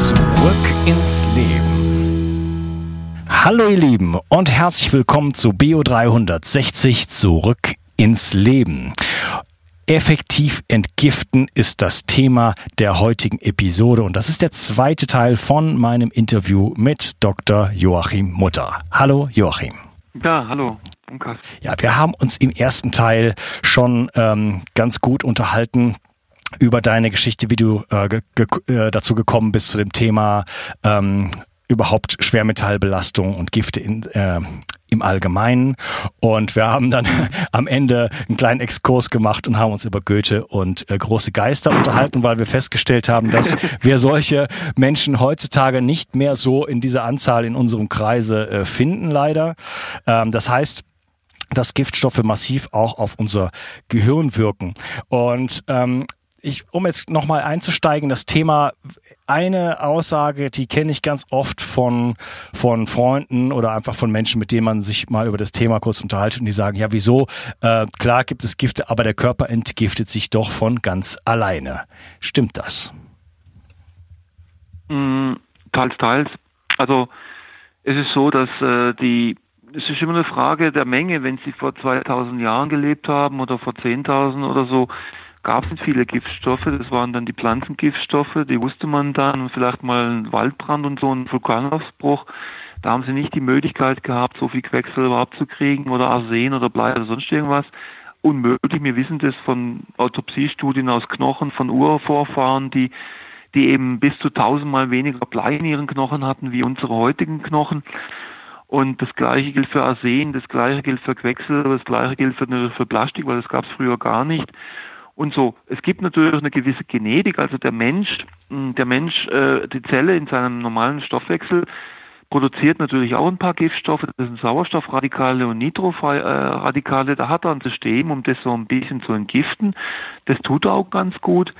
Zurück ins Leben. Hallo ihr Lieben und herzlich willkommen zu Bio 360 Zurück ins Leben. Effektiv entgiften ist das Thema der heutigen Episode und das ist der zweite Teil von meinem Interview mit Dr. Joachim Mutter. Hallo Joachim. Ja, hallo. Ja, wir haben uns im ersten Teil schon ähm, ganz gut unterhalten über deine Geschichte, wie du äh, ge äh, dazu gekommen bist zu dem Thema ähm, überhaupt Schwermetallbelastung und Gifte in, äh, im Allgemeinen. Und wir haben dann am Ende einen kleinen Exkurs gemacht und haben uns über Goethe und äh, große Geister unterhalten, weil wir festgestellt haben, dass wir solche Menschen heutzutage nicht mehr so in dieser Anzahl in unserem Kreise äh, finden, leider. Ähm, das heißt, dass Giftstoffe massiv auch auf unser Gehirn wirken. Und ähm, ich, um jetzt nochmal einzusteigen, das Thema, eine Aussage, die kenne ich ganz oft von, von Freunden oder einfach von Menschen, mit denen man sich mal über das Thema kurz unterhalten und die sagen, ja, wieso? Äh, klar gibt es Gifte, aber der Körper entgiftet sich doch von ganz alleine. Stimmt das? Mm, teils, teils. Also es ist so, dass äh, die es ist immer eine Frage der Menge. Wenn Sie vor 2000 Jahren gelebt haben oder vor 10.000 oder so, gab es nicht viele Giftstoffe. Das waren dann die Pflanzengiftstoffe, die wusste man dann vielleicht mal ein Waldbrand und so ein Vulkanausbruch. Da haben sie nicht die Möglichkeit gehabt, so viel Quecksilber abzukriegen oder Arsen oder Blei oder sonst irgendwas. Unmöglich. Wir wissen das von Autopsiestudien aus Knochen von Urvorfahren, die die eben bis zu tausendmal weniger Blei in ihren Knochen hatten wie unsere heutigen Knochen. Und das gleiche gilt für Arsen, das gleiche gilt für Quecksilber, das gleiche gilt für, für Plastik, weil das gab es früher gar nicht und so. Es gibt natürlich eine gewisse Genetik, also der Mensch, hm, der Mensch, äh, die Zelle in seinem normalen Stoffwechsel produziert natürlich auch ein paar Giftstoffe, das sind Sauerstoffradikale und Nitroradikale. Da hat er ein System, um das so ein bisschen zu entgiften. Das tut er auch ganz gut.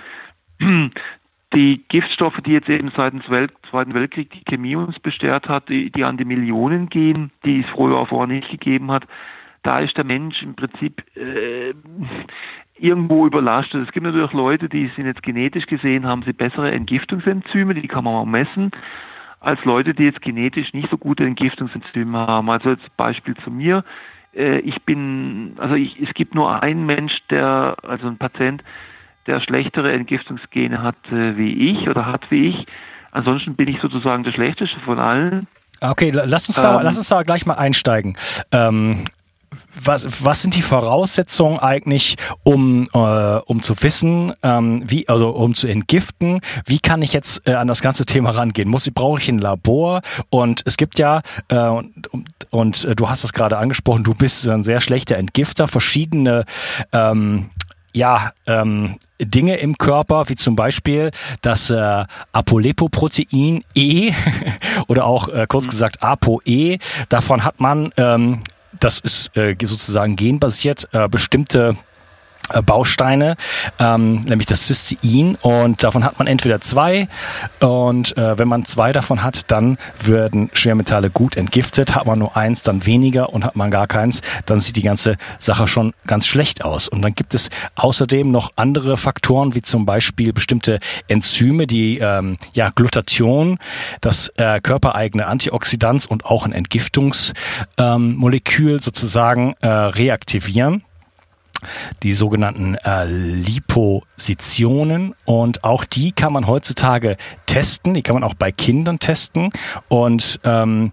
Die Giftstoffe, die jetzt eben seit dem Zweiten Weltkrieg die Chemie uns bestärkt hat, die, die an die Millionen gehen, die es früher vorher nicht gegeben hat, da ist der Mensch im Prinzip äh, irgendwo überlastet. Es gibt natürlich Leute, die sind jetzt genetisch gesehen, haben sie bessere Entgiftungsenzyme, die kann man auch messen, als Leute, die jetzt genetisch nicht so gute Entgiftungsenzyme haben. Also jetzt Beispiel zu mir. Äh, ich bin, also ich, es gibt nur einen Mensch, der, also ein Patient, der schlechtere Entgiftungsgene hat äh, wie ich oder hat wie ich. Ansonsten bin ich sozusagen der schlechteste von allen. Okay, lass uns da, ähm, lass uns da gleich mal einsteigen. Ähm, was, was sind die Voraussetzungen eigentlich, um, äh, um zu wissen, ähm, wie, also um zu entgiften, wie kann ich jetzt äh, an das ganze Thema rangehen? Muss ich, brauche ich ein Labor? Und es gibt ja, äh, und, und äh, du hast es gerade angesprochen, du bist ein sehr schlechter Entgifter, verschiedene ähm, ja, ähm, Dinge im Körper, wie zum Beispiel das äh, Apolepoprotein E oder auch äh, kurz mhm. gesagt ApoE. Davon hat man ähm, das ist äh, sozusagen genbasiert, äh, bestimmte Bausteine, ähm, nämlich das Cystein. Und davon hat man entweder zwei. Und äh, wenn man zwei davon hat, dann werden Schwermetalle gut entgiftet, hat man nur eins, dann weniger. Und hat man gar keins, dann sieht die ganze Sache schon ganz schlecht aus. Und dann gibt es außerdem noch andere Faktoren, wie zum Beispiel bestimmte Enzyme, die ähm, ja Glutathion, das äh, körpereigene Antioxidant und auch ein Entgiftungsmolekül ähm, sozusagen äh, reaktivieren die sogenannten äh, Lipositionen und auch die kann man heutzutage testen, die kann man auch bei Kindern testen. Und ähm,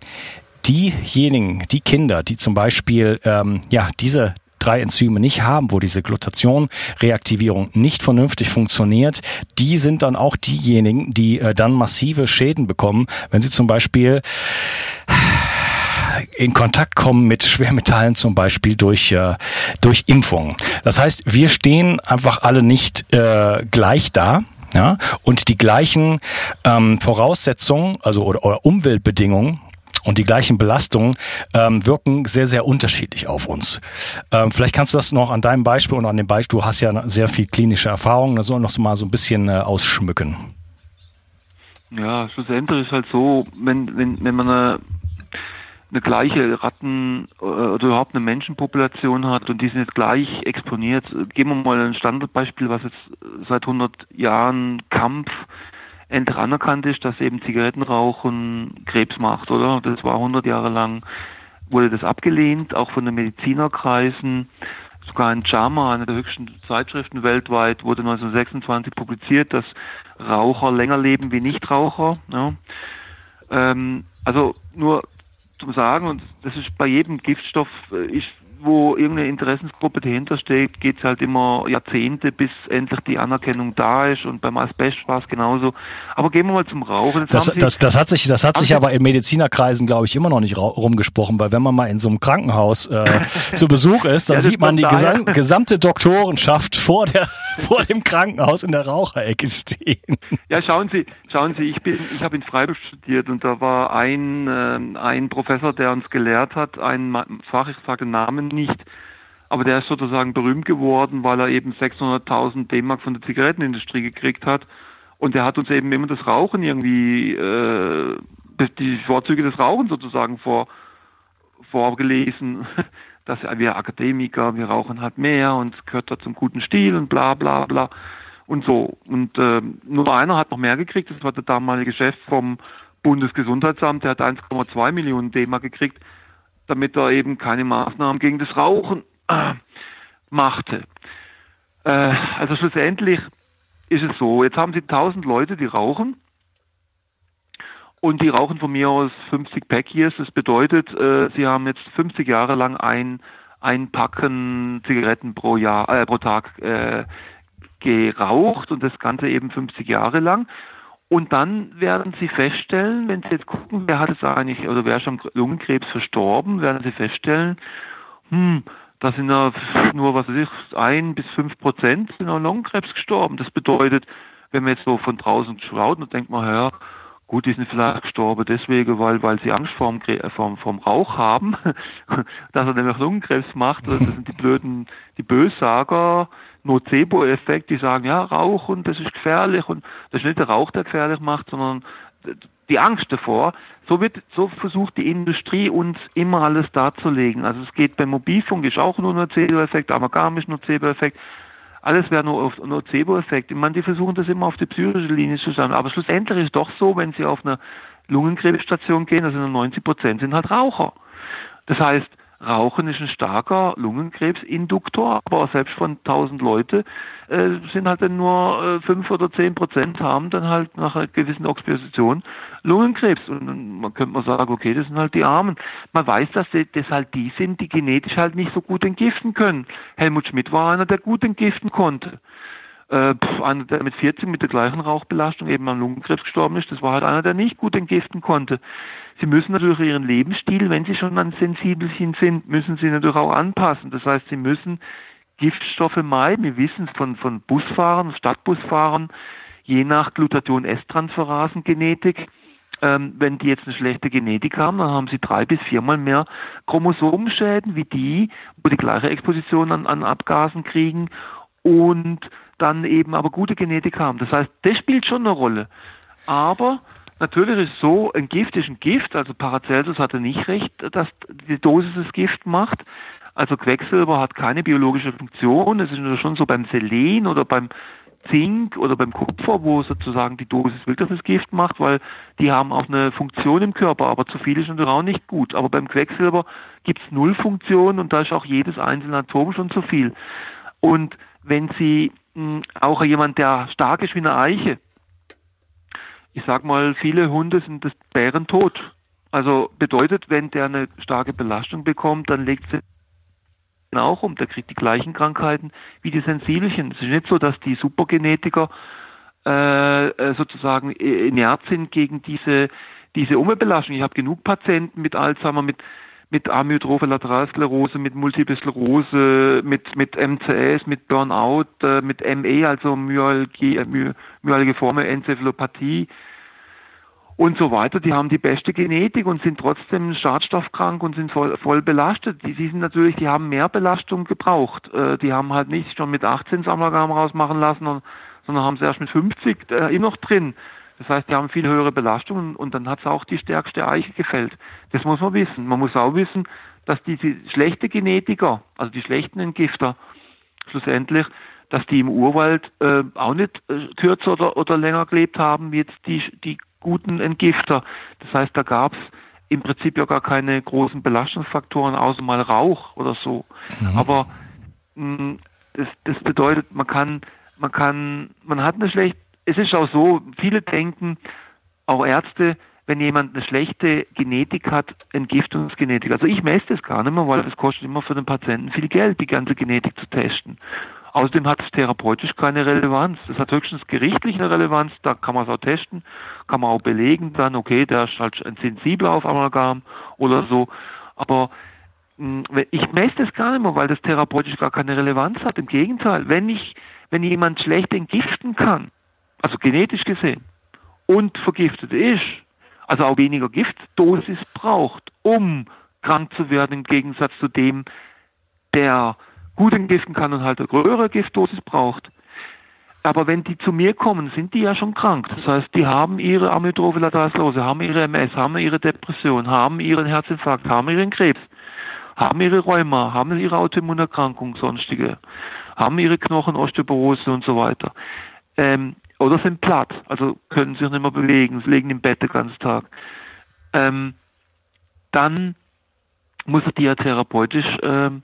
diejenigen, die Kinder, die zum Beispiel ähm, ja diese drei Enzyme nicht haben, wo diese Glutathion-Reaktivierung nicht vernünftig funktioniert, die sind dann auch diejenigen, die äh, dann massive Schäden bekommen, wenn sie zum Beispiel in Kontakt kommen mit Schwermetallen zum Beispiel durch, äh, durch Impfungen. Das heißt, wir stehen einfach alle nicht äh, gleich da. Ja, und die gleichen ähm, Voraussetzungen, also oder, oder Umweltbedingungen und die gleichen Belastungen ähm, wirken sehr, sehr unterschiedlich auf uns. Ähm, vielleicht kannst du das noch an deinem Beispiel und an dem Beispiel, du hast ja sehr viel klinische Erfahrung, da soll noch so mal so ein bisschen äh, ausschmücken. Ja, schlussendlich ist halt so, wenn, wenn, wenn man eine, eine gleiche Ratten- äh, oder überhaupt eine Menschenpopulation hat und die sind jetzt gleich exponiert, geben wir mal ein Standardbeispiel, was jetzt seit 100 Jahren Kampf endlich anerkannt ist, dass eben Zigarettenrauchen Krebs macht, oder? Das war 100 Jahre lang, wurde das abgelehnt, auch von den Medizinerkreisen. Sogar in JAMA, einer der höchsten Zeitschriften weltweit, wurde 1926 publiziert, dass Raucher länger leben wie Nichtraucher. Ja. Ähm, also nur zum Sagen, und das ist bei jedem Giftstoff, äh, ist wo irgendeine Interessensgruppe dahinter steht, geht es halt immer Jahrzehnte, bis endlich die Anerkennung da ist. Und beim Asbest war es genauso. Aber gehen wir mal zum Rauchen. Das, das, das, hat sich, das hat sich aber in Medizinerkreisen, glaube ich, immer noch nicht rumgesprochen, weil wenn man mal in so einem Krankenhaus äh, zu Besuch ist, dann ja, sieht man die gesam gesamte Doktorenschaft vor, der, vor dem Krankenhaus in der Raucherecke stehen. Ja, schauen Sie, schauen Sie, ich bin, ich habe in Freiburg studiert und da war ein, äh, ein Professor, der uns gelehrt hat, ein Fach, ich sage den Namen nicht. Aber der ist sozusagen berühmt geworden, weil er eben 600.000 D-Mark von der Zigarettenindustrie gekriegt hat. Und er hat uns eben immer das Rauchen irgendwie, äh, die Vorzüge des Rauchens sozusagen vor, vorgelesen. Dass wir Akademiker, wir rauchen halt mehr und es gehört da zum guten Stil und bla bla bla. Und so. Und äh, nur einer hat noch mehr gekriegt, das war der damalige Chef vom Bundesgesundheitsamt, der hat 1,2 Millionen D-Mark gekriegt damit er eben keine Maßnahmen gegen das Rauchen äh, machte. Äh, also schlussendlich ist es so, jetzt haben Sie 1000 Leute, die rauchen und die rauchen von mir aus 50 Pack Years. Das bedeutet, äh, Sie haben jetzt 50 Jahre lang ein, ein Packen Zigaretten pro Jahr, äh, pro Tag äh, geraucht und das Ganze eben 50 Jahre lang. Und dann werden Sie feststellen, wenn Sie jetzt gucken, wer hat es eigentlich oder wer ist am Lungenkrebs verstorben, werden Sie feststellen, hm, da sind ja nur, was weiß ich, ein bis fünf Prozent sind an Lungenkrebs gestorben. Das bedeutet, wenn man jetzt so von draußen schaut, dann denkt man, ja, gut, die sind vielleicht gestorben deswegen, weil, weil sie Angst vorm, vorm, vorm Rauch haben, dass er nämlich Lungenkrebs macht. Das sind die blöden, die Bössager, Nocebo-Effekt, die sagen, ja, Rauchen, das ist gefährlich und das ist nicht der Rauch, der gefährlich macht, sondern die Angst davor. So wird, so versucht die Industrie uns immer alles darzulegen. Also es geht beim Mobilfunk ist auch nur Nocebo-Effekt, Amalgam ist Nocebo-Effekt. Alles wäre nur auf Nocebo-Effekt. Ich meine, die versuchen das immer auf die psychische Linie zu stellen. Aber schlussendlich ist es doch so, wenn sie auf eine Lungenkrebsstation gehen, also 90 Prozent sind halt Raucher. Das heißt, Rauchen ist ein starker Lungenkrebsinduktor, aber selbst von 1000 Leute äh, sind halt dann nur äh, 5 oder 10 Prozent haben dann halt nach einer gewissen Exposition Lungenkrebs. Und man könnte man sagen, okay, das sind halt die Armen. Man weiß, dass das halt die sind, die genetisch halt nicht so gut entgiften können. Helmut Schmidt war einer, der gut entgiften konnte. Äh, einer, der mit 40 mit der gleichen Rauchbelastung eben an Lungenkrebs gestorben ist, das war halt einer, der nicht gut entgiften konnte. Sie müssen natürlich Ihren Lebensstil, wenn Sie schon an Sensibelchen sind, müssen Sie natürlich auch anpassen. Das heißt, Sie müssen Giftstoffe meiden. Wir wissen es von, von Busfahrern, Stadtbusfahrern, je nach Glutathion-S-Transferasen-Genetik, ähm, wenn die jetzt eine schlechte Genetik haben, dann haben sie drei bis viermal mehr Chromosomenschäden wie die, wo die gleiche Exposition an, an Abgasen kriegen und dann eben aber gute Genetik haben. Das heißt, das spielt schon eine Rolle. Aber Natürlich ist so, ein Gift ist ein Gift, also Paracelsus hatte nicht recht, dass die Dosis das Gift macht. Also Quecksilber hat keine biologische Funktion. Es ist nur schon so beim Selen oder beim Zink oder beim Kupfer, wo sozusagen die Dosis wirklich das Gift macht, weil die haben auch eine Funktion im Körper, aber zu viel ist natürlich auch nicht gut. Aber beim Quecksilber gibt es null Funktion und da ist auch jedes einzelne Atom schon zu viel. Und wenn Sie auch jemand, der stark ist wie eine Eiche, ich sag mal, viele Hunde sind des Bären tot. Also bedeutet, wenn der eine starke Belastung bekommt, dann legt sie auch um. Der kriegt die gleichen Krankheiten wie die Sensibelchen. Es ist nicht so, dass die Supergenetiker äh, äh sozusagen inert sind gegen diese diese Umweltbelastung. Ich habe genug Patienten mit Alzheimer, mit mit Amyotrophe Lateralsklerose, mit Multiple Sklerose, mit, mit MCS, mit Burnout, äh, mit ME, also Myalgie, äh, Enzephalopathie und so weiter. Die haben die beste Genetik und sind trotzdem schadstoffkrank und sind voll, voll belastet. Die, die sind natürlich, die haben mehr Belastung gebraucht. Äh, die haben halt nicht schon mit 18 das Amalgam rausmachen lassen, und, sondern haben es erst mit 50 äh, immer noch drin. Das heißt, die haben viel höhere Belastungen und dann hat es auch die stärkste Eiche gefällt. Das muss man wissen. Man muss auch wissen, dass diese schlechte Genetiker, also die schlechten Entgifter, schlussendlich, dass die im Urwald äh, auch nicht äh, kürzer oder, oder länger gelebt haben wie jetzt die, die guten Entgifter. Das heißt, da gab es im Prinzip ja gar keine großen Belastungsfaktoren, außer mal Rauch oder so. Mhm. Aber mh, mm, das, das bedeutet, man kann, man kann, man hat eine schlechte es ist auch so, viele denken, auch Ärzte, wenn jemand eine schlechte Genetik hat, Entgiftungsgenetik. Also ich messe das gar nicht mehr, weil das kostet immer für den Patienten viel Geld, die ganze Genetik zu testen. Außerdem hat es therapeutisch keine Relevanz. Das hat höchstens gerichtlich eine Relevanz, da kann man es auch testen, kann man auch belegen dann, okay, der ist halt sensibel auf Amalgam oder so. Aber ich messe das gar nicht mehr, weil das therapeutisch gar keine Relevanz hat. Im Gegenteil, wenn ich, wenn jemand schlecht entgiften kann, also genetisch gesehen, und vergiftet ist, also auch weniger Giftdosis braucht, um krank zu werden, im Gegensatz zu dem, der gut entgiften kann und halt eine größere Giftdosis braucht. Aber wenn die zu mir kommen, sind die ja schon krank. Das heißt, die haben ihre Amyotrophe haben ihre MS, haben ihre Depression, haben ihren Herzinfarkt, haben ihren Krebs, haben ihre Rheuma, haben ihre Autoimmunerkrankung, sonstige, haben ihre Knochenosteoporose und so weiter. Ähm, oder sind platt, also können sich nicht mehr bewegen, sie liegen im Bett den ganzen Tag. Ähm, dann muss er die ja therapeutisch ähm,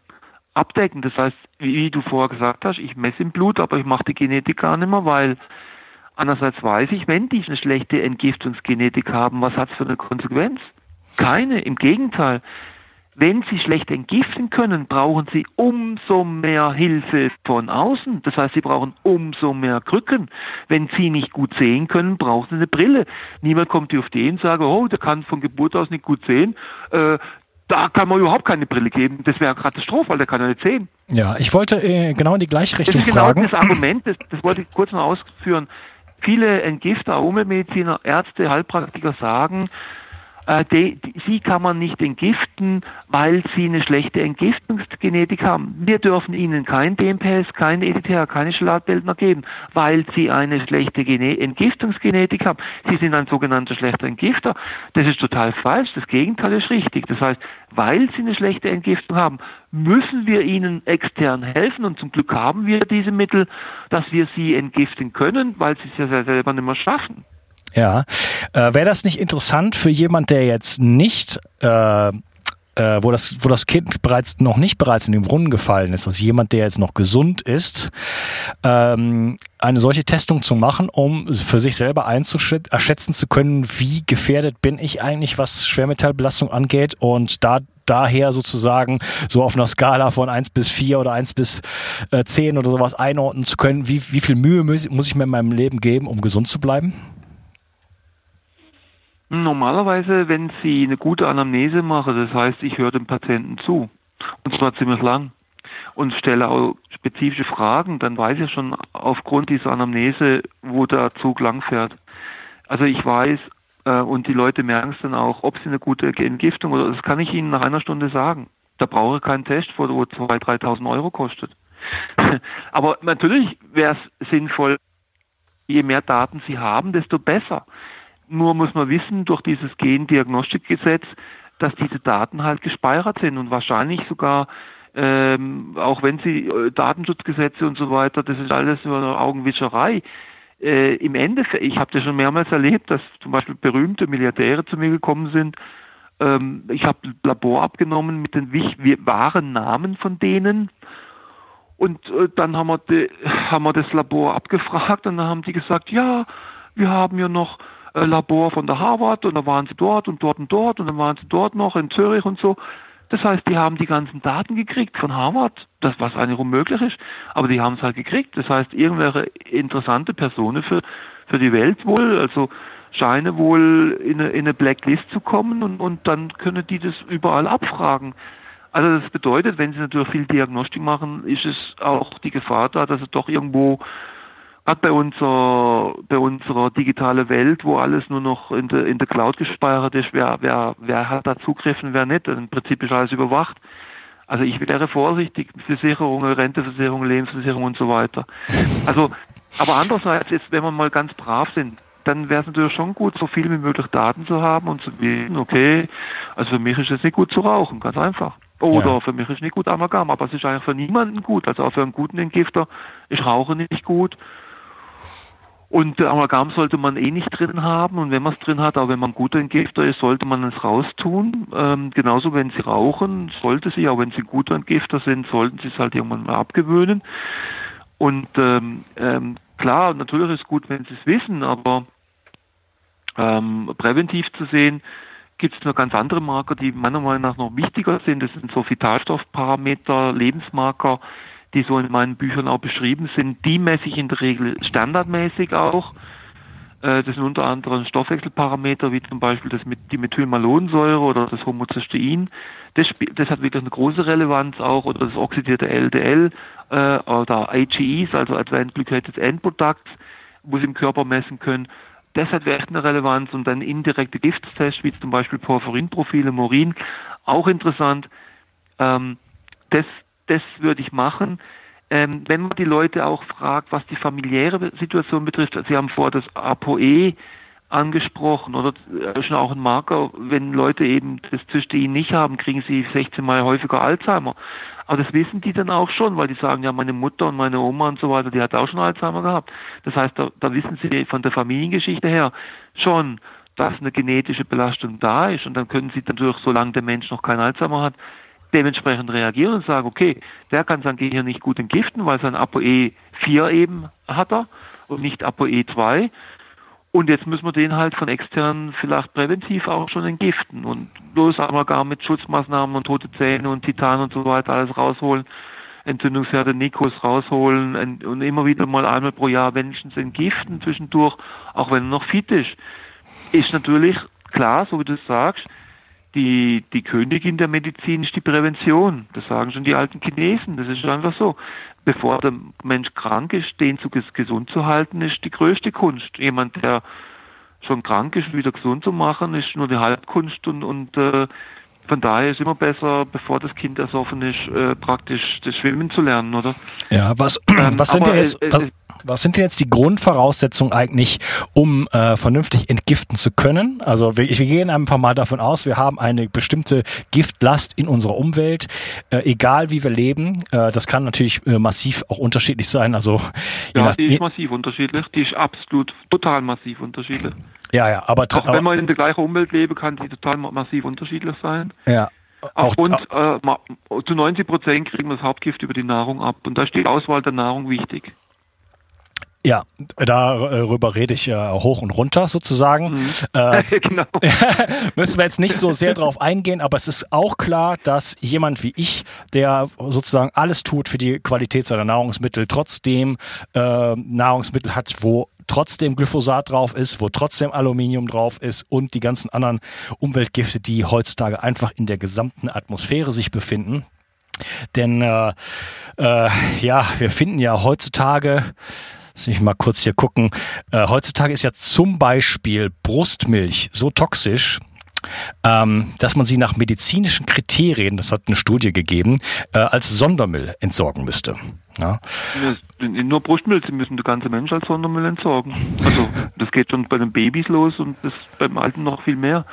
abdecken. Das heißt, wie, wie, du vorher gesagt hast, ich messe im Blut, aber ich mache die Genetik gar nicht mehr, weil einerseits weiß ich, wenn die eine schlechte Entgiftungsgenetik haben, was hat es für eine Konsequenz? Keine, im Gegenteil. Wenn sie schlecht entgiften können, brauchen sie umso mehr Hilfe von außen. Das heißt, sie brauchen umso mehr Krücken. Wenn sie nicht gut sehen können, brauchen sie eine Brille. Niemand kommt auf die und sagt, oh, der kann von Geburt aus nicht gut sehen. Äh, da kann man überhaupt keine Brille geben. Das wäre eine Katastrophe, weil der kann ja nicht sehen. Ja, ich wollte äh, genau in die gleiche Richtung das ist genau Das Argument, das, das wollte ich kurz noch ausführen. Viele Entgifter, Umweltmediziner, Ärzte, Heilpraktiker sagen, äh, die, die, sie kann man nicht entgiften, weil sie eine schlechte Entgiftungsgenetik haben. Wir dürfen ihnen kein DMPS, kein EDTA, keine Schlatbildner geben, weil sie eine schlechte Gene Entgiftungsgenetik haben. Sie sind ein sogenannter schlechter Entgifter. Das ist total falsch. Das Gegenteil ist richtig. Das heißt, weil sie eine schlechte Entgiftung haben, müssen wir ihnen extern helfen und zum Glück haben wir diese Mittel, dass wir sie entgiften können, weil sie es ja selber nicht mehr schaffen. Ja, äh, wäre das nicht interessant für jemand, der jetzt nicht äh, äh, wo das, wo das Kind bereits noch nicht bereits in den Brunnen gefallen ist, also jemand, der jetzt noch gesund ist, ähm, eine solche Testung zu machen, um für sich selber einzuschätzen zu können, wie gefährdet bin ich eigentlich, was Schwermetallbelastung angeht und da daher sozusagen so auf einer Skala von 1 bis 4 oder 1 bis äh, 10 oder sowas einordnen zu können, wie, wie viel Mühe muss ich mir in meinem Leben geben, um gesund zu bleiben? Normalerweise, wenn Sie eine gute Anamnese machen, das heißt, ich höre dem Patienten zu, und zwar ziemlich lang, und stelle auch spezifische Fragen, dann weiß ich schon aufgrund dieser Anamnese, wo der Zug langfährt. Also ich weiß, äh, und die Leute merken es dann auch, ob sie eine gute Entgiftung oder das kann ich Ihnen nach einer Stunde sagen. Da brauche ich keinen Test, wo 2.000, 3.000 Euro kostet. Aber natürlich wäre es sinnvoll, je mehr Daten Sie haben, desto besser. Nur muss man wissen, durch dieses Gendiagnostikgesetz, dass diese Daten halt gespeichert sind und wahrscheinlich sogar, ähm, auch wenn sie äh, Datenschutzgesetze und so weiter, das ist alles nur eine Augenwischerei. Äh, Im Endeffekt, ich habe das schon mehrmals erlebt, dass zum Beispiel berühmte Milliardäre zu mir gekommen sind. Ähm, ich habe Labor abgenommen mit den wahren Namen von denen. Und äh, dann haben wir, haben wir das Labor abgefragt und dann haben die gesagt, ja, wir haben ja noch Labor von der Harvard und dann waren sie dort und dort und dort und dann waren sie dort noch in Zürich und so. Das heißt, die haben die ganzen Daten gekriegt von Harvard, das was eigentlich unmöglich ist, aber die haben es halt gekriegt. Das heißt, irgendwelche interessante Personen für, für die Welt wohl, also scheine wohl in eine, in eine Blacklist zu kommen und, und dann können die das überall abfragen. Also das bedeutet, wenn sie natürlich viel Diagnostik machen, ist es auch die Gefahr da, dass es doch irgendwo gerade bei unserer bei unserer digitale Welt, wo alles nur noch in der in der Cloud gespeichert ist, wer wer wer hat da Zugriff und wer nicht. Im Prinzip ist alles überwacht. Also ich wäre vorsichtig, Versicherungen, Renteversicherung, Lebensversicherung und so weiter. Also, aber andererseits, jetzt, wenn wir mal ganz brav sind, dann wäre es natürlich schon gut, so viel wie möglich Daten zu haben und zu wissen, okay, also für mich ist es nicht gut zu rauchen, ganz einfach. Oder ja. für mich ist nicht gut Amalgam, aber es ist eigentlich für niemanden gut. Also auch für einen guten Entgifter ist Rauchen nicht gut. Und Amalgam sollte man eh nicht drin haben. Und wenn man es drin hat, auch wenn man guter Entgifter ist, sollte man es raustun. Ähm, genauso, wenn Sie rauchen, sollte Sie, auch wenn Sie guter Entgifter sind, sollten Sie es halt irgendwann mal abgewöhnen. Und ähm, ähm, klar, natürlich ist es gut, wenn Sie es wissen, aber ähm, präventiv zu sehen, gibt es noch ganz andere Marker, die meiner Meinung nach noch wichtiger sind. Das sind so Vitalstoffparameter, Lebensmarker, die so in meinen Büchern auch beschrieben sind. Die messe ich in der Regel standardmäßig auch. Äh, das sind unter anderem Stoffwechselparameter, wie zum Beispiel das mit die Methylmalonsäure oder das Homocystein. Das, das hat wirklich eine große Relevanz auch, oder das oxidierte LDL äh, oder AGEs, also Advanced Glycated End Products, wo Sie im Körper messen können. Das hat echt eine Relevanz und dann indirekte Giftstests, wie zum Beispiel Porphyrinprofile, Morin, auch interessant. Ähm, das das würde ich machen. Ähm, wenn man die Leute auch fragt, was die familiäre Situation betrifft, Sie haben vor das ApoE angesprochen oder äh, schon auch ein Marker, wenn Leute eben das Cystein nicht haben, kriegen sie 16 Mal häufiger Alzheimer. Aber das wissen die dann auch schon, weil die sagen, ja, meine Mutter und meine Oma und so weiter, die hat auch schon Alzheimer gehabt. Das heißt, da, da wissen sie von der Familiengeschichte her schon, dass eine genetische Belastung da ist und dann können sie natürlich, solange der Mensch noch kein Alzheimer hat, dementsprechend reagieren und sagen, okay, der kann sein Gehirn nicht gut entgiften, weil sein ApoE 4 eben hat er und nicht ApoE 2. Und jetzt müssen wir den halt von extern vielleicht präventiv auch schon entgiften und bloß einmal gar mit Schutzmaßnahmen und tote Zähne und Titan und so weiter alles rausholen, Entzündungsherde Nikos rausholen und immer wieder mal einmal pro Jahr wenigstens entgiften zwischendurch, auch wenn er noch fit ist. Ist natürlich klar, so wie du sagst, die, die Königin der Medizin ist die Prävention. Das sagen schon die alten Chinesen. Das ist einfach so. Bevor der Mensch krank ist, den zu gesund zu halten, ist die größte Kunst. Jemand, der schon krank ist, wieder gesund zu machen, ist nur die Halbkunst und, und äh, von daher ist immer besser, bevor das Kind ersoffen ist, äh, praktisch das Schwimmen zu lernen, oder? Ja, was, ähm, was sind denn jetzt, was, was, sind denn jetzt die Grundvoraussetzungen eigentlich, um äh, vernünftig entgiften zu können? Also wir, wir gehen einfach mal davon aus, wir haben eine bestimmte Giftlast in unserer Umwelt, äh, egal wie wir leben. Äh, das kann natürlich äh, massiv auch unterschiedlich sein. Also ja, nach, die ist massiv unterschiedlich. Die ist absolut total massiv unterschiedlich. Ja, ja, aber auch wenn man in der gleichen Umwelt lebe, kann die total massiv unterschiedlich sein. Ja. Auch, und äh, zu 90 Prozent kriegen wir das Hauptgift über die Nahrung ab. Und da ist die Auswahl der Nahrung wichtig. Ja, darüber rede ich äh, hoch und runter sozusagen. Mhm. Äh, genau. müssen wir jetzt nicht so sehr drauf eingehen, aber es ist auch klar, dass jemand wie ich, der sozusagen alles tut für die Qualität seiner Nahrungsmittel, trotzdem äh, Nahrungsmittel hat, wo trotzdem Glyphosat drauf ist, wo trotzdem Aluminium drauf ist und die ganzen anderen Umweltgifte, die heutzutage einfach in der gesamten Atmosphäre sich befinden. Denn äh, äh, ja, wir finden ja heutzutage Lass mich mal kurz hier gucken. Äh, heutzutage ist ja zum Beispiel Brustmilch so toxisch, ähm, dass man sie nach medizinischen Kriterien, das hat eine Studie gegeben, äh, als Sondermüll entsorgen müsste. Ja. Nur Brustmilch, sie müssen der ganze Mensch als Sondermüll entsorgen. Also das geht schon bei den Babys los und das beim Alten noch viel mehr.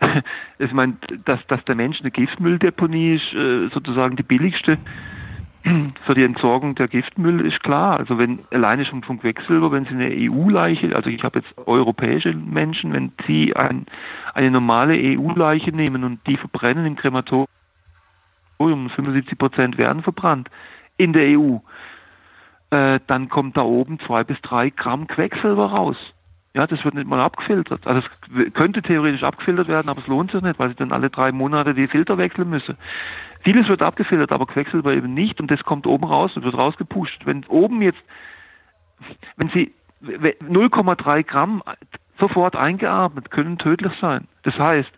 Ich meine, dass, dass der Mensch eine Giftmülldeponie ist, äh, sozusagen die billigste für die Entsorgung der Giftmüll ist klar. Also wenn alleine schon vom Quecksilber, wenn Sie eine EU-Leiche, also ich habe jetzt europäische Menschen, wenn Sie ein, eine normale EU-Leiche nehmen und die verbrennen im Krematorium, 75 Prozent werden verbrannt in der EU, äh, dann kommt da oben zwei bis drei Gramm Quecksilber raus. Ja, das wird nicht mal abgefiltert. Also es könnte theoretisch abgefiltert werden, aber es lohnt sich nicht, weil sie dann alle drei Monate die Filter wechseln müssen. Vieles wird abgefiltert, aber Quecksilber eben nicht und das kommt oben raus und wird rausgepusht. Wenn oben jetzt, wenn Sie 0,3 Gramm sofort eingeatmet, können tödlich sein. Das heißt,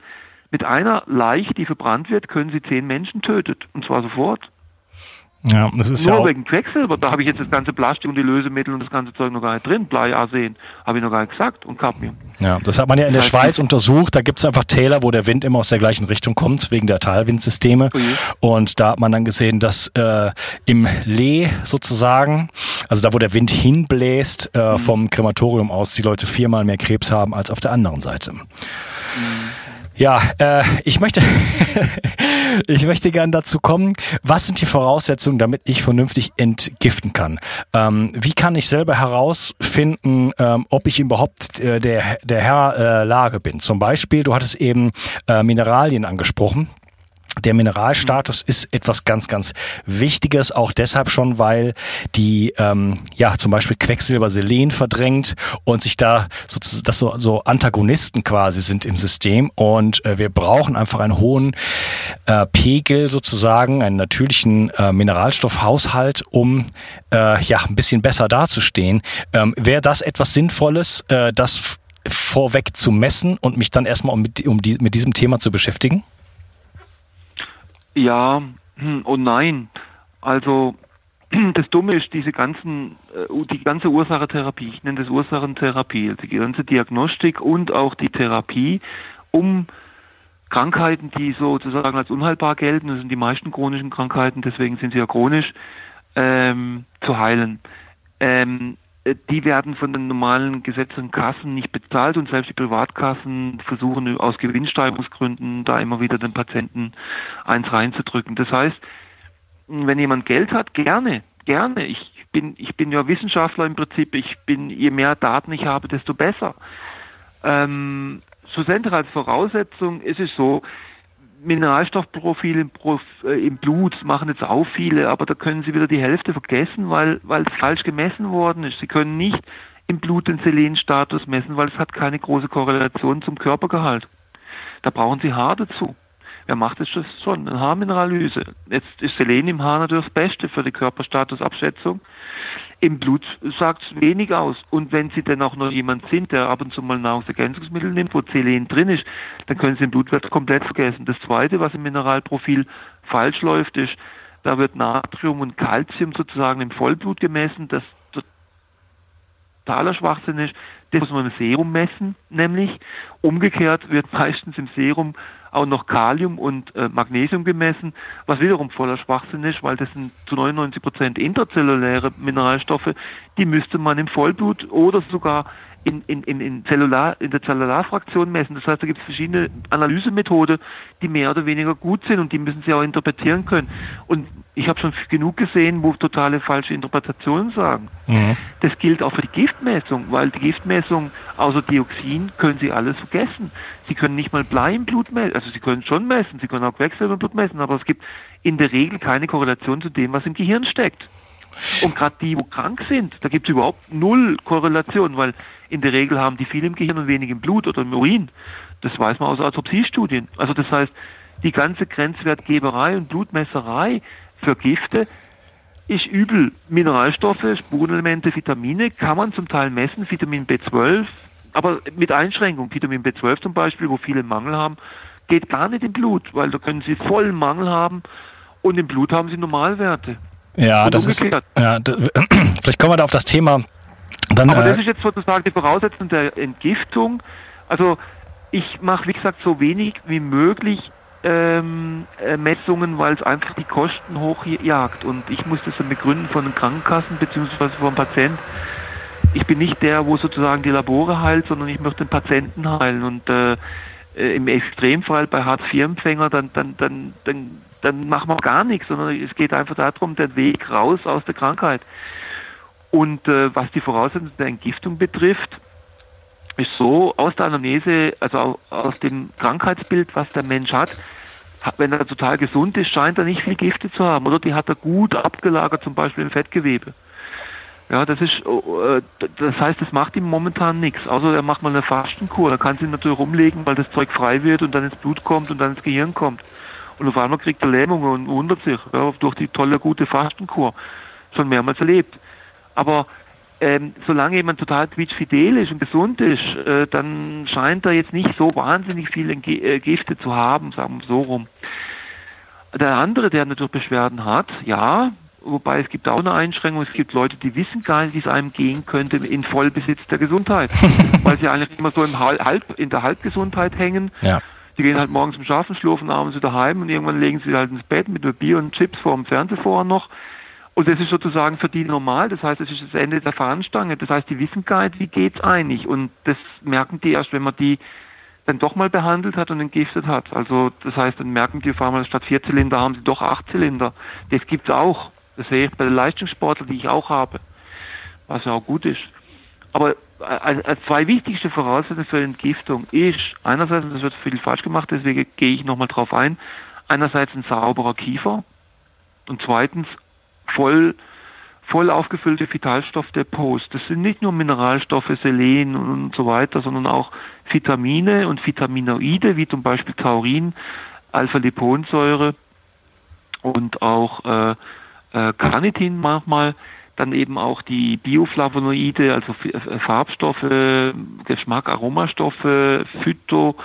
mit einer Leiche, die verbrannt wird, können sie zehn Menschen tötet. Und zwar sofort. Ja, das ist Nur ja wegen Quecksilber, da habe ich jetzt das ganze Plastik und die Lösemittel und das ganze Zeug noch gar nicht drin. Blei, Arsen, habe ich noch gar nicht gesagt und Cadmium. ja, das hat man ja in der Das heißt, Schweiz untersucht. Da gibt es einfach Täler, wo der Wind immer aus der gleichen Richtung kommt, wegen der Talwindsysteme. Ui. Und da hat man dann gesehen, dass äh, im Lee sozusagen, also da, wo der Wind hinbläst, Mhm. äh, vom Krematorium aus, die Leute viermal mehr Krebs haben als auf der anderen Seite. Mhm. Ja, äh, ich möchte, ich möchte gern dazu kommen. Was sind die Voraussetzungen, damit ich vernünftig entgiften kann? Ähm, wie kann ich selber herausfinden, ähm, ob ich überhaupt äh, der, der Herr äh, Lage bin? Zum Beispiel, du hattest eben äh, Mineralien angesprochen. Der Mineralstatus ist etwas ganz, ganz Wichtiges, auch deshalb schon, weil die ähm, ja zum Beispiel Quecksilber Selen verdrängt und sich da sozusagen das so, so Antagonisten quasi sind im System und äh, wir brauchen einfach einen hohen äh, Pegel sozusagen, einen natürlichen äh, Mineralstoffhaushalt, um äh, ja ein bisschen besser dazustehen. Ähm, Wäre das etwas Sinnvolles, äh, das vorweg zu messen und mich dann erstmal um, mit, um die, mit diesem Thema zu beschäftigen? Ja hm, und nein. Also das Dumme ist, diese ganzen, äh, die ganze Ursachetherapie, ich nenne das Ursachentherapie, also die ganze Diagnostik und auch die Therapie, um Krankheiten, die sozusagen als unheilbar gelten, das sind die meisten chronischen Krankheiten, deswegen sind sie ja chronisch, ähm, zu heilen. Ähm, äh, die werden von den normalen gesetzlichen Kassen nicht bezahlt und selbst die Privatkassen versuchen aus Gewinnsteigerungsgründen da immer wieder den Patienten eins reinzudrücken. Das heißt, wenn jemand Geld hat, gerne, gerne. Ich bin, ich bin ja Wissenschaftler im Prinzip. Ich bin, je mehr Daten ich habe, desto besser. Ähm, schlussendlich als Voraussetzung ist es so, Mineralstoffprofil im, Prof, äh, im Blut machen jetzt auch viele, aber da können Sie wieder die Hälfte vergessen, weil es falsch gemessen worden ist. Sie können nicht im Blut den Selenstatus messen, weil es hat keine große Korrelation zum Körpergehalt. Da brauchen Sie Haar dazu. Wer macht das schon? Eine Haarminerallyse. Jetzt ist Selen im Haar natürlich das Beste für die Körperstatusabschätzung. Im Blut sagt es wenig aus. Und wenn Sie denn auch noch jemand sind, der ab und zu mal Nahrungsergänzungsmittel nimmt, wo Selen drin ist, dann können Sie den Blutwert komplett vergessen. Das Zweite, was im Mineralprofil falsch läuft, ist, da wird Natrium und Calcium sozusagen im Vollblut gemessen. Das totaler Schwachsinn ist, das muss man im Serum messen, nämlich umgekehrt wird meistens im Serum auch noch Kalium und äh, Magnesium gemessen, was wiederum voller Schwachsinn ist, weil das sind zu 99 Prozent intrazelluläre Mineralstoffe, die müsste man im Vollblut oder sogar in, in, in, in, Zellular, in der Zellularfraktion messen. Das heißt, da gibt es verschiedene Analysemethoden, die mehr oder weniger gut sind und die müssen Sie auch interpretieren können. Und ich habe schon genug gesehen, wo totale falsche Interpretationen sagen. Mhm. Das gilt auch für die Giftmessung, weil die Giftmessung außer Dioxin können Sie alles vergessen. Sie können nicht mal Blei im Blut messen, also Sie können schon messen, Sie können auch Quecksilber im Blut messen, aber es gibt in der Regel keine Korrelation zu dem, was im Gehirn steckt. Und gerade die, wo krank sind, da gibt es überhaupt null Korrelation, weil in der Regel haben die viel im Gehirn und wenig im Blut oder im Urin. Das weiß man aus Autopsiestudien. Also das heißt, die ganze Grenzwertgeberei und Blutmesserei für Gifte ist übel. Mineralstoffe, Spurenelemente, Vitamine kann man zum Teil messen, Vitamin B12, aber mit Einschränkung. Vitamin B12 zum Beispiel, wo viele Mangel haben, geht gar nicht im Blut, weil da können sie vollen Mangel haben und im Blut haben sie Normalwerte. Ja, Und das ist, umgekehrt. ja, d- vielleicht kommen wir da auf das Thema dann, Aber das äh, ist jetzt sozusagen die Voraussetzung der Entgiftung. Also ich mache, wie gesagt, so wenig wie möglich ähm, äh, Messungen, weil es einfach die Kosten hochjagt. Und ich muss das dann begründen von den Krankenkassen beziehungsweise vom Patient. Ich bin nicht der, wo sozusagen die Labore heilt, sondern ich möchte den Patienten heilen. Und äh, äh, im Extremfall bei Hartz-IV-Empfänger, dann, dann, dann, dann, dann machen wir gar nichts, sondern es geht einfach darum, den Weg raus aus der Krankheit. Und äh, was die Voraussetzungen der Entgiftung betrifft, ist so aus der Anamnese, also au- aus dem Krankheitsbild, was der Mensch hat, wenn er total gesund ist, scheint er nicht viel Gifte zu haben. Oder die hat er gut abgelagert, zum Beispiel im Fettgewebe. Ja, das ist, äh, das heißt, es macht ihm momentan nichts. Außer er macht mal eine Fastenkur. Da kann sie natürlich rumlegen, weil das Zeug frei wird und dann ins Blut kommt und dann ins Gehirn kommt. Und auf einmal kriegt er Lähmung und wundert sich ja, durch die tolle, gute Fastenkur. Schon mehrmals erlebt. Aber ähm, solange jemand total quietschfidel ist und gesund ist, äh, dann scheint er jetzt nicht so wahnsinnig viele äh, Gifte zu haben, sagen wir so rum. Der andere, der natürlich Beschwerden hat, ja, wobei es gibt auch eine Einschränkung, es gibt Leute, die wissen gar nicht, wie es einem gehen könnte in Vollbesitz der Gesundheit, weil sie eigentlich immer so im Halb, in der Halbgesundheit hängen. Ja. Die gehen halt morgens zum schlafen abends wieder heim und irgendwann legen sie halt ins Bett mit einem Bier und Chips vor dem Fernseher vorher noch. Und das ist sozusagen für die normal, das heißt, es ist das Ende der Fahnenstange. Das heißt, die wissen gar nicht, wie geht's eigentlich. Und das merken die erst, wenn man die dann doch mal behandelt hat und entgiftet hat. Also das heißt, dann merken die auf einmal, statt vier Zylinder haben sie doch acht Zylinder. Das gibt's auch. Das sehe ich bei den Leistungssportlern, die ich auch habe, was ja auch gut ist. Aber als, als zwei wichtigste Voraussetzungen für Entgiftung ist, einerseits, und das wird viel falsch gemacht, deswegen gehe ich nochmal drauf ein, einerseits ein sauberer Kiefer und zweitens voll, voll aufgefüllte Vitalstoffdepots. Das sind nicht nur Mineralstoffe, Selen und so weiter, sondern auch Vitamine und Vitaminoide, wie zum Beispiel Taurin, Alpha-Liponsäure und auch äh, äh, Carnitin manchmal, dann eben auch die Bioflavonoide, also Farbstoffe, Geschmack, Aromastoffe, Phyto,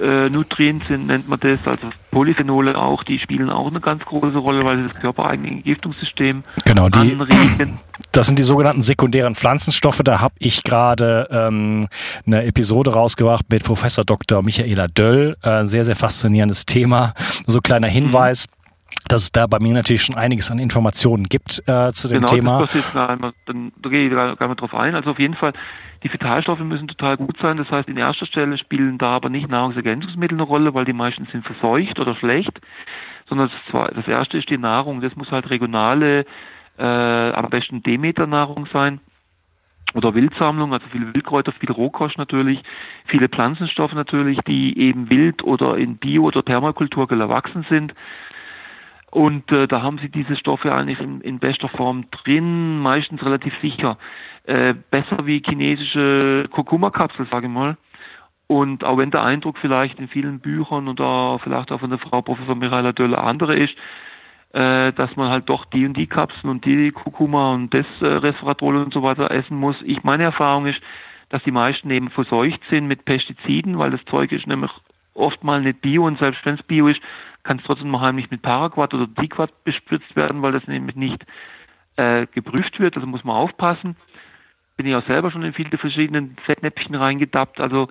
äh, Nutrien nennt man das, also Polyphenole auch, die spielen auch eine ganz große Rolle, weil sie das körpereigene Entgiftungssystem genau, die, anregen. Das sind die sogenannten sekundären Pflanzenstoffe. Da habe ich gerade ähm, eine Episode rausgebracht mit Professor Dr. Michaela Döll. Äh, sehr, sehr faszinierendes Thema. So kleiner mhm. Hinweis. Mhm dass es da bei mir natürlich schon einiges an Informationen gibt äh, zu dem genau, Thema. Dann da gehe ich gar, gar mal drauf ein. Also auf jeden Fall, die Vitalstoffe müssen total gut sein. Das heißt, in erster Stelle spielen da aber nicht Nahrungsergänzungsmittel eine Rolle, weil die meisten sind verseucht oder schlecht, sondern das, das erste ist die Nahrung. Das muss halt regionale, äh, am besten Demeter-Nahrung sein oder Wildsammlung, also viele Wildkräuter, viel Rohkost natürlich, viele Pflanzenstoffe natürlich, die eben wild oder in Bio- oder Thermokultur erwachsen sind. Und äh, da haben sie diese Stoffe eigentlich in, in bester Form drin, meistens relativ sicher. Äh, besser wie chinesische Kurkuma-Kapsel, sage ich mal. Und auch wenn der Eindruck vielleicht in vielen Büchern oder vielleicht auch von der Frau Professor Michaela Döller andere ist, äh, dass man halt doch die und die Kapseln und die Kurkuma und das äh, Resveratrol und so weiter essen muss. Ich meine Erfahrung ist, dass die meisten eben verseucht sind mit Pestiziden, weil das Zeug ist nämlich oft mal nicht Bio und selbst wenn es Bio ist, kann es trotzdem noch heimlich mit Paraquat oder Diquat bespritzt werden, weil das nämlich nicht äh, geprüft wird. Also muss man aufpassen. Bin ich auch selber schon in viele verschiedenen Fettnäpfchen reingedappt. Also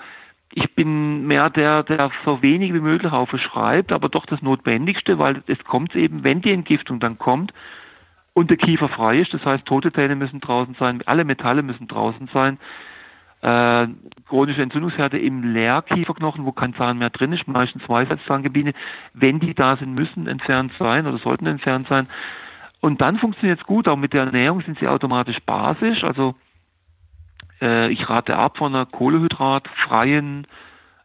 ich bin mehr der, der so wenig wie möglich aufschreibt, aber doch das Notwendigste, weil es kommt eben, wenn die Entgiftung dann kommt und der Kiefer frei ist, das heißt, tote Zähne müssen draußen sein, alle Metalle müssen draußen sein, äh, chronische Entzündungsherde im Leerkieferknochen, wo kein Zahn mehr drin ist, meistens Weisheitszahngebiete, wenn die da sind, müssen entfernt sein oder sollten entfernt sein. Und dann funktioniert es gut, auch mit der Ernährung sind sie automatisch basisch, also äh, ich rate ab von einer kohlehydratfreien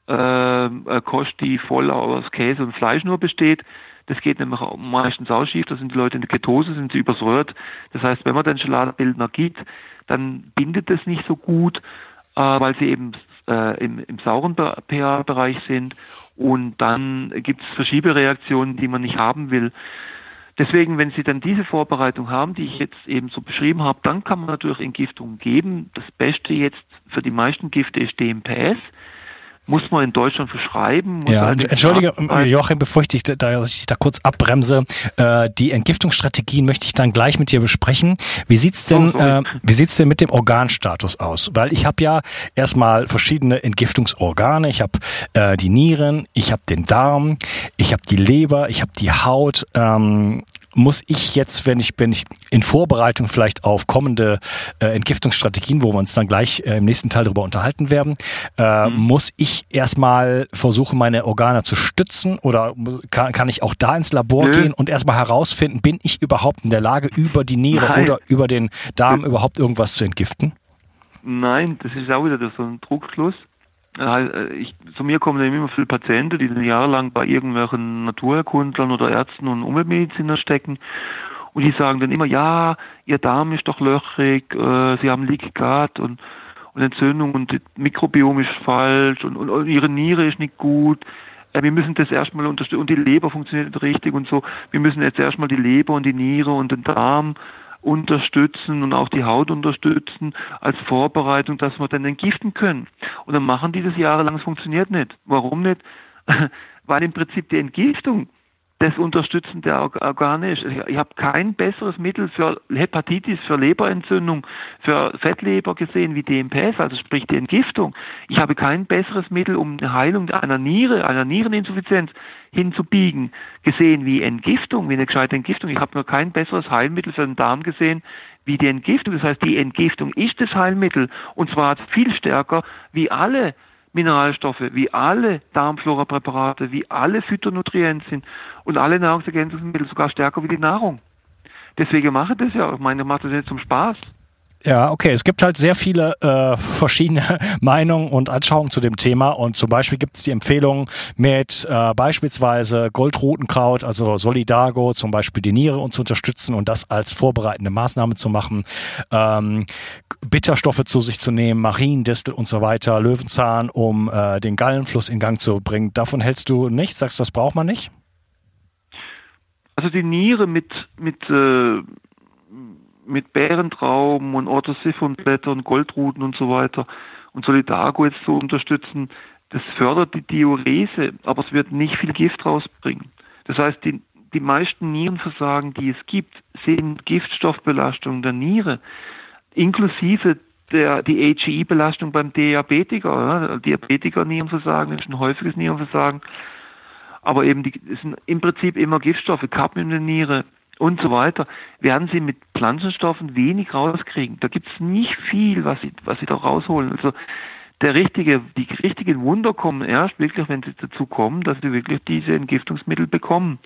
äh, äh, Kost, die voll aus Käse und Fleisch nur besteht. Das geht nämlich meistens auch schief, da sind die Leute in der Ketose, sind sie übersäuert. Das heißt, wenn man den Schokoladenbildner gibt, dann bindet es nicht so gut äh, weil sie eben äh, im, im sauren pH-Bereich sind und dann gibt es Verschiebereaktionen, die man nicht haben will. Deswegen, wenn Sie dann diese Vorbereitung haben, die ich jetzt eben so beschrieben habe, dann kann man natürlich Entgiftungen geben. Das Beste jetzt für die meisten Gifte ist DMPS muss man in Deutschland verschreiben. Ja, entschuldige, Joachim, bevor ich dich da, dass ich da kurz abbremse, äh, die Entgiftungsstrategien möchte ich dann gleich mit dir besprechen. Wie sieht's denn, oh, äh, wie sieht's denn mit dem Organstatus aus? Weil ich habe ja erstmal verschiedene Entgiftungsorgane. Ich habe äh, die Nieren, ich habe den Darm, ich habe die Leber, ich habe die Haut. Ähm, muss ich jetzt, wenn ich, wenn ich in Vorbereitung vielleicht auf kommende äh, Entgiftungsstrategien, wo wir uns dann gleich äh, im nächsten Teil darüber unterhalten werden, äh, mhm. muss ich erstmal versuchen, meine Organe zu stützen oder kann, kann ich auch da ins Labor Nö. gehen und erstmal herausfinden, bin ich überhaupt in der Lage, über die Niere Nein. oder über den Darm überhaupt irgendwas zu entgiften? Nein, das ist auch wieder so ein Druckschluss. Äh, ich, zu mir kommen immer viele Patienten, die jahrelang bei irgendwelchen Naturerkundlern oder Ärzten und Umweltmediziner stecken. Und die sagen dann immer, ja, ihr Darm ist doch löchrig, äh, sie haben Leaky Gut und, und Entzündung und das Mikrobiom ist falsch und, und, und ihre Niere ist nicht gut. Äh, wir müssen das erstmal unterstützen und die Leber funktioniert nicht richtig und so. Wir müssen jetzt erstmal die Leber und die Niere und den Darm unterstützen und auch die Haut unterstützen als Vorbereitung, dass wir dann entgiften können. Und dann machen die das jahrelang, es funktioniert nicht. Warum nicht? Weil im Prinzip die Entgiftung das Unterstützen der Organe ist. Ich habe kein besseres Mittel für Hepatitis, für Leberentzündung, für Fettleber gesehen wie DMPS, also sprich die Entgiftung. Ich habe kein besseres Mittel, um eine Heilung einer Niere, einer Niereninsuffizienz hinzubiegen, gesehen wie Entgiftung, wie eine gescheite Entgiftung. Ich habe nur kein besseres Heilmittel für den Darm gesehen wie die Entgiftung. Das heißt, die Entgiftung ist das Heilmittel und zwar viel stärker wie alle Mineralstoffe, wie alle Darmflora-Präparate, wie alle Phytonutrientien und alle Nahrungsergänzungsmittel, sogar stärker wie die Nahrung. Deswegen mache ich das ja. Ich meine, ich mache das nicht zum Spaß. Ja, okay. Es gibt halt sehr viele äh, verschiedene Meinungen und Anschauungen zu dem Thema. Und zum Beispiel gibt es die Empfehlung mit äh, beispielsweise Goldrutenkraut, also Solidago, zum Beispiel die Niere und zu unterstützen und das als vorbereitende Maßnahme zu machen. Ähm, Bitterstoffe zu sich zu nehmen, Mariendistel und so weiter, Löwenzahn, um äh, den Gallenfluss in Gang zu bringen. Davon hältst du nichts? Sagst du, das braucht man nicht? Also die Niere mit, mit äh mit Bärentrauben und Orthosiphonblättern, Goldruten und so weiter und Solidago jetzt zu unterstützen, das fördert die Diurese, aber es wird nicht viel Gift rausbringen. Das heißt, die, die meisten Nierenversagen, die es gibt, sind Giftstoffbelastungen der Niere, inklusive der, die HI-Belastung beim Diabetiker. Ja. Diabetiker-Nierenversagen ist ein häufiges Nierenversagen, aber eben die, es sind im Prinzip immer Giftstoffe, Cadmium in der Niere, und so weiter, werden sie mit Pflanzenstoffen wenig rauskriegen. Da gibt es nicht viel, was sie, was sie da rausholen. Also der richtige, die richtigen Wunder kommen erst wirklich, wenn sie dazu kommen, dass sie wirklich diese Entgiftungsmittel bekommen.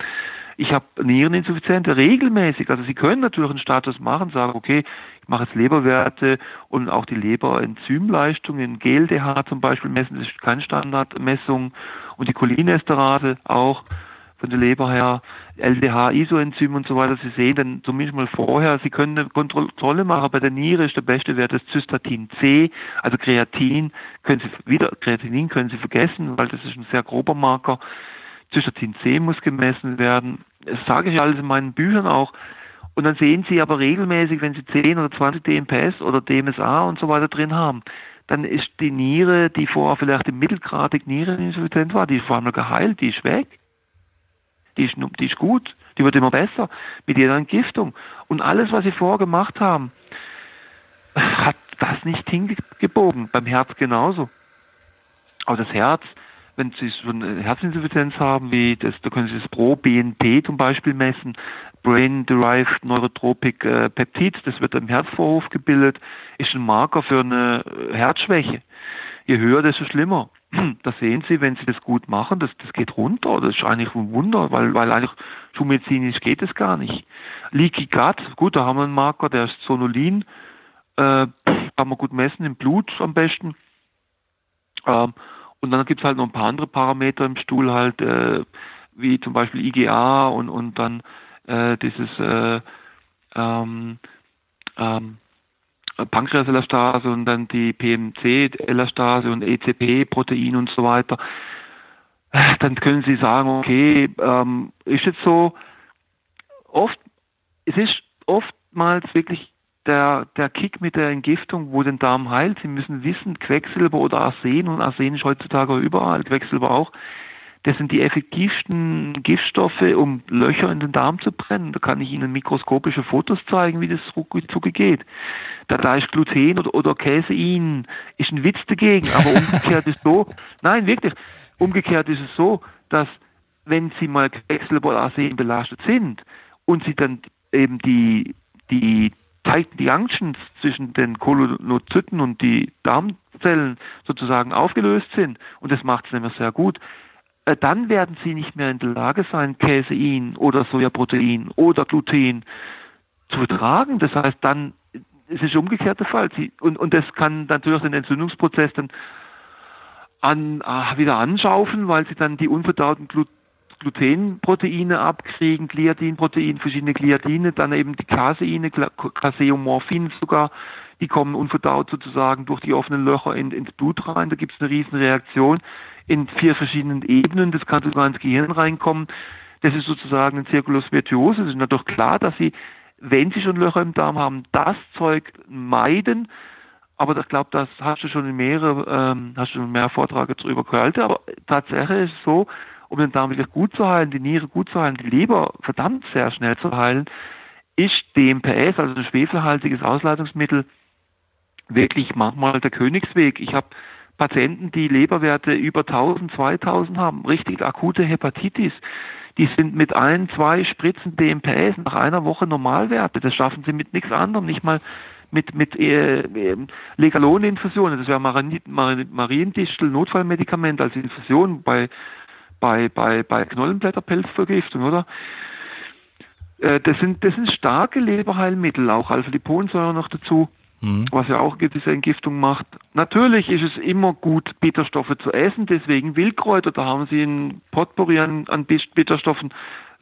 Ich habe Niereninsuffizienz regelmäßig, also Sie können natürlich einen Status machen, sagen, okay, ich mache jetzt Leberwerte und auch die Leberenzymleistung in GLDH zum Beispiel messen, das ist keine Standardmessung und die Cholinesterase auch von der Leber her, LDH, Isoenzym und so weiter. Sie sehen dann zumindest mal vorher, Sie können eine Kontrolle machen. Bei der Niere ist der beste Wert das Zystatin C, also Kreatin können Sie wieder, Kreatinin können Sie vergessen, weil das ist ein sehr grober Marker. Zystatin C muss gemessen werden. Das sage ich alles in meinen Büchern auch. Und dann sehen Sie aber regelmäßig, wenn Sie 10 oder 20 DMPS oder DMSA und so weiter drin haben, dann ist die Niere, die vorher vielleicht im mittelgradig Niereninsuffizienz war, die ist vor allem geheilt, die ist weg die ist, die ist gut, die wird immer besser mit jeder Entgiftung. Und alles, was sie vorher gemacht haben, hat das nicht hingebogen. Beim Herz genauso. Aber das Herz, wenn Sie so eine Herzinsuffizienz haben, wie das, da können Sie das Pro-BNP zum Beispiel messen, Brain-Derived Neurotropic äh, Peptid, das wird im Herzvorhof gebildet, ist ein Marker für eine Herzschwäche. Je höher, desto schlimmer. Da sehen Sie, wenn Sie das gut machen, das, das geht runter. Das ist eigentlich ein Wunder, weil, weil eigentlich schulmedizinisch geht es gar nicht. Leaky Gut, gut, da haben wir einen Marker, der ist Sonolin, äh, kann man gut messen im Blut am besten. Ähm, und dann gibt es halt noch ein paar andere Parameter im Stuhl halt, äh, wie zum Beispiel IGA und, und dann äh, dieses äh, ähm, ähm, Pankreaselastase und dann die PMC-Elastase und ECP-Protein und so weiter, dann können Sie sagen, okay, ähm, ist jetzt so, oft, es ist oftmals wirklich der, der Kick mit der Entgiftung, wo den Darm heilt. Sie müssen wissen, Quecksilber oder Arsen, und Arsen ist heutzutage überall, Quecksilber auch, das sind die effektivsten Giftstoffe, um Löcher in den Darm zu brennen. Da kann ich Ihnen mikroskopische Fotos zeigen, wie das ruckzuck geht. Da, da ist Gluten oder, oder Casein, ist ein Witz dagegen. Aber umgekehrt ist so, nein, wirklich, umgekehrt ist es so, dass wenn Sie mal Quecksilber oder Arsen belastet sind und Sie dann eben die, die Tight Junctions zwischen den Kolonozyten und die Darmzellen sozusagen aufgelöst sind, und das macht es nämlich sehr gut, dann werden sie nicht mehr in der Lage sein, Casein oder Sojaprotein oder Gluten zu vertragen. Das heißt, dann ist es umgekehrt der Fall. Sie, und, und das kann natürlich den Entzündungsprozess dann an, ah, wieder anschaufeln, weil sie dann die unverdauten Gluten Glutenproteine abkriegen, Gliadinprotein, verschiedene Gliadine, dann eben die Caseine, Caseomorphin sogar, die kommen unverdaut sozusagen durch die offenen Löcher in, ins Blut rein, da gibt es eine riesen Reaktion in vier verschiedenen Ebenen. Das kann sogar ins Gehirn reinkommen. Das ist sozusagen ein Circulus virtuosus. Es ist natürlich klar, dass sie wenn Sie schon Löcher im Darm haben, das Zeug meiden. Aber ich glaube, das hast du schon in mehrere, ähm, hast du mehr Vorträge darüber gehört. Aber tatsächlich ist es so, um den Darm wirklich gut zu heilen, die Niere gut zu heilen, die Leber verdammt sehr schnell zu heilen, ist DMPS, also ein schwefelhaltiges Ausleitungsmittel, wirklich manchmal der Königsweg. Ich habe Patienten, die Leberwerte über 1000, 2000 haben, richtig akute Hepatitis. Die sind mit ein, zwei Spritzen DMPS nach einer Woche Normalwerte. Das schaffen sie mit nichts anderem, nicht mal mit, mit äh, Legalon-Infusionen. Das wäre Mariendistel, Notfallmedikament als Infusion bei, bei, bei, bei Knollenblätterpilzvergiftung, oder? Äh, das sind, das sind starke Leberheilmittel, auch Alpha-Liponsäure noch dazu mhm. was ja auch diese Entgiftung macht. Natürlich ist es immer gut, Bitterstoffe zu essen, deswegen Wildkräuter, da haben sie ein Potpourri an, an Bitterstoffen.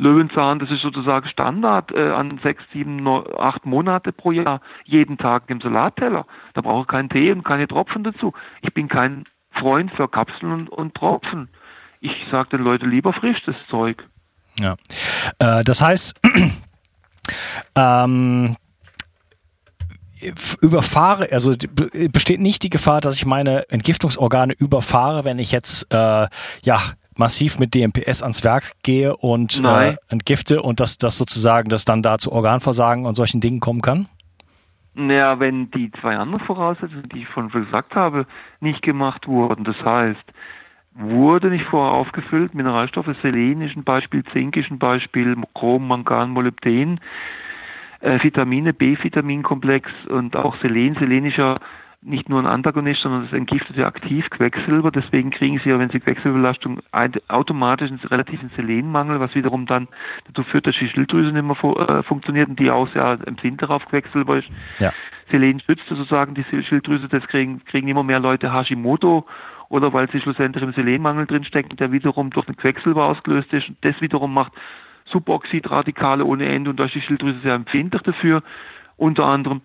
Löwenzahn, das ist sozusagen Standard äh, an sechs, sieben, neun, acht Monate pro Jahr, jeden Tag im Salatteller. Da brauche ich keinen Tee und keine Tropfen dazu. Ich bin kein Freund für Kapseln und, und Tropfen. Ich sage den Leuten lieber frisch das Zeug. Ja, äh, das heißt, ähm, überfahre, also besteht nicht die Gefahr, dass ich meine Entgiftungsorgane überfahre, wenn ich jetzt äh, ja massiv mit DMPS ans Werk gehe und äh, entgifte und dass das sozusagen, dass dann da zu Organversagen und solchen Dingen kommen kann? Naja, wenn die zwei anderen Voraussetzungen, die ich schon gesagt habe, nicht gemacht wurden, das heißt, wurde nicht vorher aufgefüllt, Mineralstoffe, Selen ist ein Beispiel, Zink ist ein Beispiel, Chrom, Mangan, Molybden, äh, Vitamine, B-Vitaminkomplex und auch Selen. Selen ist ja nicht nur ein Antagonist, sondern es entgiftet ja aktiv Quecksilber. Deswegen kriegen Sie ja, wenn Sie Quecksilberbelastung automatisch einen relativen Selenmangel, was wiederum dann dazu führt, dass die Schilddrüse nicht mehr äh, funktioniert und die auch ja empfindet darauf Quecksilber ist. Ja. Selen schützt sozusagen die Schilddrüse, das kriegen, kriegen immer mehr Leute Hashimoto oder weil sie schlussendlich im Selenmangel drinstecken, der wiederum durch den Quecksilber ausgelöst ist und das wiederum macht Suboxidradikale ohne Ende und da ist die Schilddrüse sehr empfindlich dafür, unter anderem.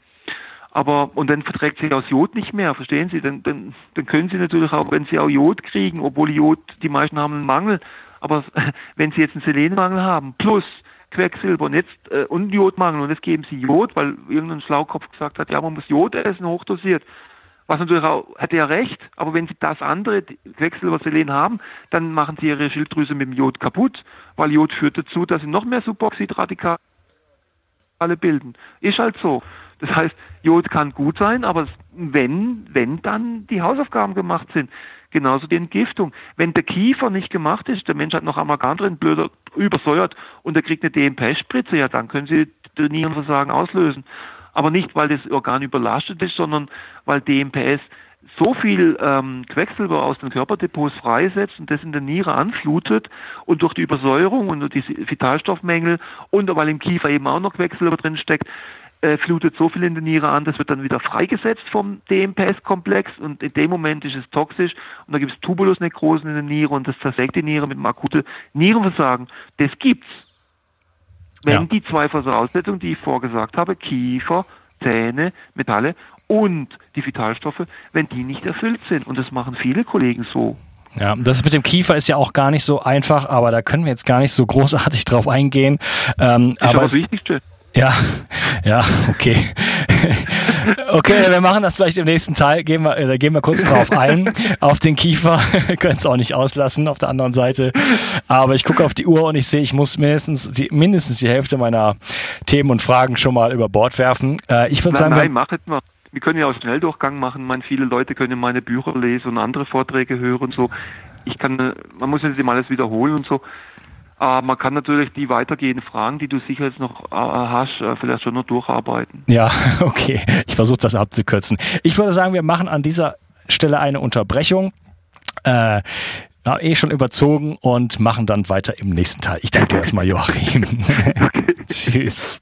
Aber, und dann verträgt sich aus Jod nicht mehr, verstehen Sie? Dann, dann, dann können Sie natürlich auch, wenn Sie auch Jod kriegen, obwohl Jod, die meisten haben einen Mangel, aber wenn Sie jetzt einen Selenmangel haben, plus Quecksilber und jetzt äh, und Jodmangel und jetzt geben Sie Jod, weil irgendein Schlaukopf gesagt hat, ja, man muss Jod essen, hochdosiert, was natürlich auch, hat er recht, aber wenn Sie das andere, Quecksilberselen haben, dann machen Sie Ihre Schilddrüse mit dem Jod kaputt, weil Jod führt dazu, dass Sie noch mehr Suboxidradikale bilden. Ist halt so. Das heißt, Jod kann gut sein, aber wenn, wenn dann die Hausaufgaben gemacht sind, genauso die Entgiftung. Wenn der Kiefer nicht gemacht ist, der Mensch hat noch Amalgam drin, blöder, übersäuert und er kriegt eine DMP-Spritze, ja, dann können Sie Nierenversagen auslösen aber nicht, weil das Organ überlastet ist, sondern weil DMPS so viel ähm, Quecksilber aus den Körperdepots freisetzt und das in der Niere anflutet und durch die Übersäuerung und die Vitalstoffmängel und weil im Kiefer eben auch noch Quecksilber drin steckt, äh, flutet so viel in der Niere an, das wird dann wieder freigesetzt vom DMPS-Komplex und in dem Moment ist es toxisch und da gibt es Tubulusnekrosen in der Niere und das zersägt die Niere mit einem akuten Nierenversagen. Das gibt's wenn ja. die zwei Voraussetzungen, die ich vorgesagt habe, Kiefer, Zähne, Metalle und die Vitalstoffe, wenn die nicht erfüllt sind. Und das machen viele Kollegen so. Ja, das mit dem Kiefer ist ja auch gar nicht so einfach, aber da können wir jetzt gar nicht so großartig drauf eingehen. Ähm, ist aber das Wichtigste. Ja, ja, okay. Okay, wir machen das vielleicht im nächsten Teil. Gehen wir, äh, gehen wir kurz drauf ein. auf den Kiefer. Können es auch nicht auslassen auf der anderen Seite. Aber ich gucke auf die Uhr und ich sehe, ich muss mindestens die, mindestens die Hälfte meiner Themen und Fragen schon mal über Bord werfen. Äh, ich würde sagen. Nein, mach jetzt mal. Wir können ja auch Schnelldurchgang machen. Man, viele Leute können meine Bücher lesen und andere Vorträge hören und so. Ich kann, man muss jetzt immer alles wiederholen und so. Äh, man kann natürlich die weitergehenden Fragen, die du sicher jetzt noch äh, hast, äh, vielleicht schon noch durcharbeiten. Ja, okay. Ich versuche das abzukürzen. Ich würde sagen, wir machen an dieser Stelle eine Unterbrechung. Äh, eh schon überzogen und machen dann weiter im nächsten Teil. Ich danke dir erstmal, Joachim. Tschüss.